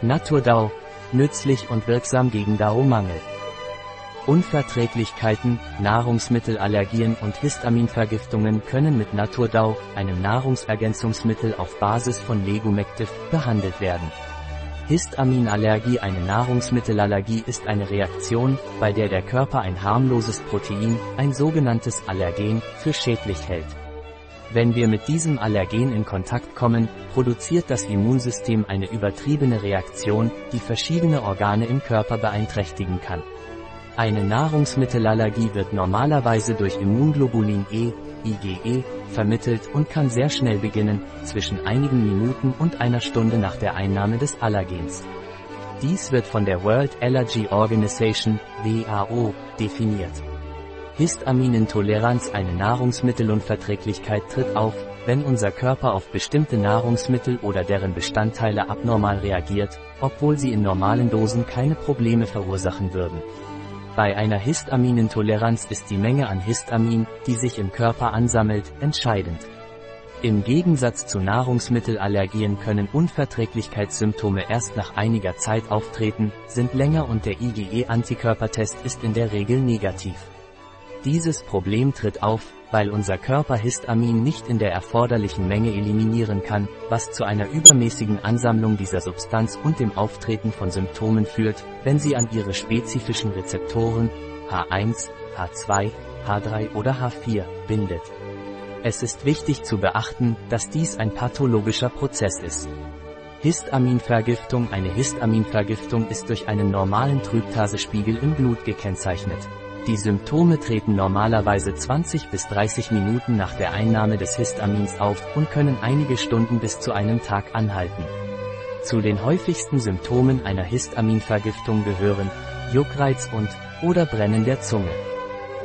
Naturdau, nützlich und wirksam gegen DAO-Mangel. Unverträglichkeiten, Nahrungsmittelallergien und Histaminvergiftungen können mit Naturdau, einem Nahrungsergänzungsmittel auf Basis von Legumectiv, behandelt werden. Histaminallergie Eine Nahrungsmittelallergie ist eine Reaktion, bei der der Körper ein harmloses Protein, ein sogenanntes Allergen, für schädlich hält. Wenn wir mit diesem Allergen in Kontakt kommen, produziert das Immunsystem eine übertriebene Reaktion, die verschiedene Organe im Körper beeinträchtigen kann. Eine Nahrungsmittelallergie wird normalerweise durch Immunglobulin E, IgE, vermittelt und kann sehr schnell beginnen, zwischen einigen Minuten und einer Stunde nach der Einnahme des Allergens. Dies wird von der World Allergy Organization, WHO, definiert. Histaminintoleranz Eine Nahrungsmittelunverträglichkeit tritt auf, wenn unser Körper auf bestimmte Nahrungsmittel oder deren Bestandteile abnormal reagiert, obwohl sie in normalen Dosen keine Probleme verursachen würden. Bei einer Histaminintoleranz ist die Menge an Histamin, die sich im Körper ansammelt, entscheidend. Im Gegensatz zu Nahrungsmittelallergien können Unverträglichkeitssymptome erst nach einiger Zeit auftreten, sind länger und der IgE-Antikörpertest ist in der Regel negativ. Dieses Problem tritt auf, weil unser Körper Histamin nicht in der erforderlichen Menge eliminieren kann, was zu einer übermäßigen Ansammlung dieser Substanz und dem Auftreten von Symptomen führt, wenn sie an ihre spezifischen Rezeptoren H1, H2, H3 oder H4 bindet. Es ist wichtig zu beachten, dass dies ein pathologischer Prozess ist. Histaminvergiftung Eine Histaminvergiftung ist durch einen normalen Tryptasespiegel im Blut gekennzeichnet. Die Symptome treten normalerweise 20 bis 30 Minuten nach der Einnahme des Histamins auf und können einige Stunden bis zu einem Tag anhalten. Zu den häufigsten Symptomen einer Histaminvergiftung gehören Juckreiz und oder Brennen der Zunge,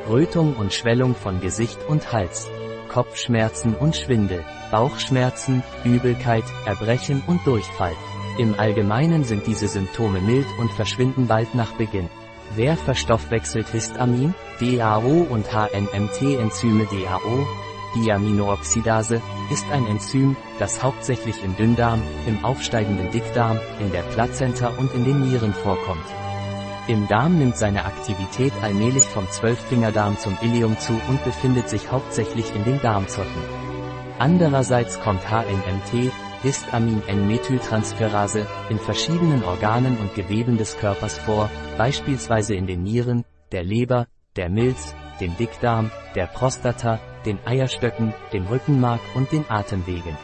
Rötung und Schwellung von Gesicht und Hals, Kopfschmerzen und Schwindel, Bauchschmerzen, Übelkeit, Erbrechen und Durchfall. Im Allgemeinen sind diese Symptome mild und verschwinden bald nach Beginn. Wer verstoffwechselt Histamin, DAO und HNMT-Enzyme DAO? Diaminooxidase ist ein Enzym, das hauptsächlich im Dünndarm, im aufsteigenden Dickdarm, in der Plazenta und in den Nieren vorkommt. Im Darm nimmt seine Aktivität allmählich vom Zwölffingerdarm zum Ileum zu und befindet sich hauptsächlich in den Darmzotten. Andererseits kommt HNMT, Histamin-N-Methyltransferase, in verschiedenen Organen und Geweben des Körpers vor, beispielsweise in den Nieren, der Leber, der Milz, dem Dickdarm, der Prostata, den Eierstöcken, dem Rückenmark und den Atemwegen.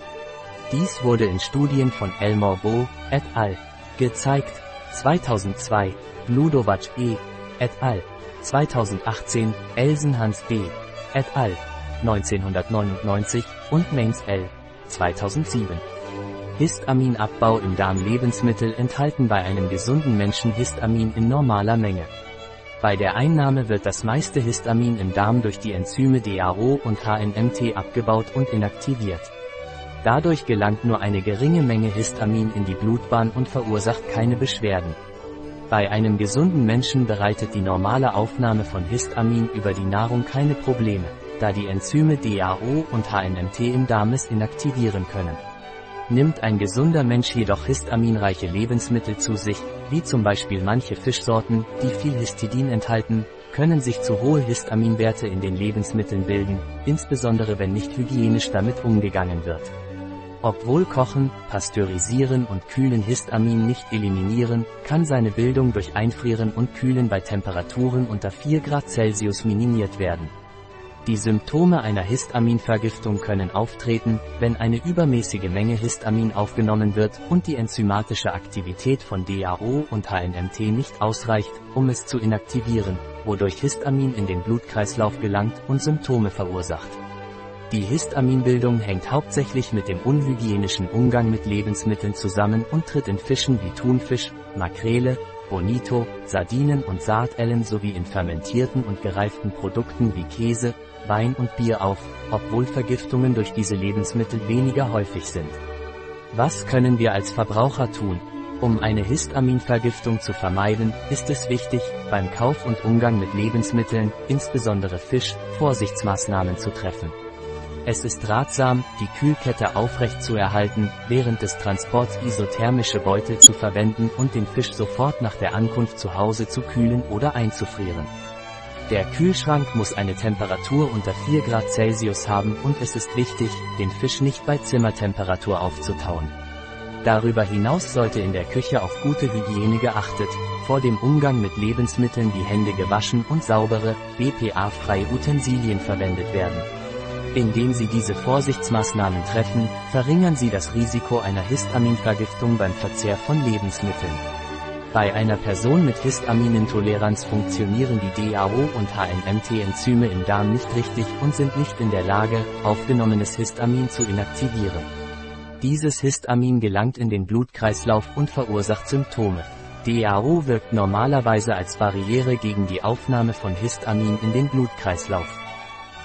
Dies wurde in Studien von Elmore Bo, et al. gezeigt. 2002, Ludovac E. et al. 2018, Elsenhans B. et al. 1999 und Mainz L. 2007. Histaminabbau im Darm Lebensmittel enthalten bei einem gesunden Menschen Histamin in normaler Menge. Bei der Einnahme wird das meiste Histamin im Darm durch die Enzyme DAO und HNMT abgebaut und inaktiviert. Dadurch gelangt nur eine geringe Menge Histamin in die Blutbahn und verursacht keine Beschwerden. Bei einem gesunden Menschen bereitet die normale Aufnahme von Histamin über die Nahrung keine Probleme, da die Enzyme DAO und HNMT im Darm es inaktivieren können. Nimmt ein gesunder Mensch jedoch histaminreiche Lebensmittel zu sich, wie zum Beispiel manche Fischsorten, die viel Histidin enthalten, können sich zu hohe Histaminwerte in den Lebensmitteln bilden, insbesondere wenn nicht hygienisch damit umgegangen wird. Obwohl Kochen, Pasteurisieren und Kühlen Histamin nicht eliminieren, kann seine Bildung durch Einfrieren und Kühlen bei Temperaturen unter 4 Grad Celsius minimiert werden. Die Symptome einer Histaminvergiftung können auftreten, wenn eine übermäßige Menge Histamin aufgenommen wird und die enzymatische Aktivität von DAO und HNMT nicht ausreicht, um es zu inaktivieren, wodurch Histamin in den Blutkreislauf gelangt und Symptome verursacht. Die Histaminbildung hängt hauptsächlich mit dem unhygienischen Umgang mit Lebensmitteln zusammen und tritt in Fischen wie Thunfisch, Makrele, Bonito, Sardinen und Sardellen sowie in fermentierten und gereiften Produkten wie Käse, Wein und Bier auf, obwohl Vergiftungen durch diese Lebensmittel weniger häufig sind. Was können wir als Verbraucher tun? Um eine Histaminvergiftung zu vermeiden, ist es wichtig, beim Kauf und Umgang mit Lebensmitteln, insbesondere Fisch, Vorsichtsmaßnahmen zu treffen. Es ist ratsam, die Kühlkette aufrecht zu erhalten, während des Transports isothermische Beutel zu verwenden und den Fisch sofort nach der Ankunft zu Hause zu kühlen oder einzufrieren. Der Kühlschrank muss eine Temperatur unter 4 Grad Celsius haben und es ist wichtig, den Fisch nicht bei Zimmertemperatur aufzutauen. Darüber hinaus sollte in der Küche auf gute Hygiene geachtet, vor dem Umgang mit Lebensmitteln die Hände gewaschen und saubere, BPA-freie Utensilien verwendet werden. Indem Sie diese Vorsichtsmaßnahmen treffen, verringern Sie das Risiko einer Histaminvergiftung beim Verzehr von Lebensmitteln. Bei einer Person mit Histaminintoleranz funktionieren die DAO und HNMT-Enzyme im Darm nicht richtig und sind nicht in der Lage, aufgenommenes Histamin zu inaktivieren. Dieses Histamin gelangt in den Blutkreislauf und verursacht Symptome. DAO wirkt normalerweise als Barriere gegen die Aufnahme von Histamin in den Blutkreislauf.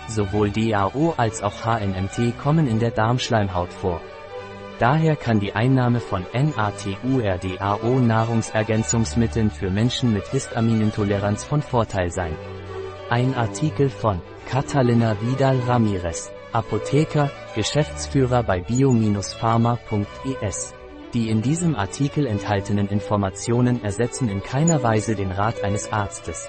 Sowohl DAO als auch HNMT kommen in der Darmschleimhaut vor. Daher kann die Einnahme von NATURDAO Nahrungsergänzungsmitteln für Menschen mit Histaminintoleranz von Vorteil sein. Ein Artikel von Catalina Vidal Ramirez, Apotheker, Geschäftsführer bei bio-pharma.es. Die in diesem Artikel enthaltenen Informationen ersetzen in keiner Weise den Rat eines Arztes.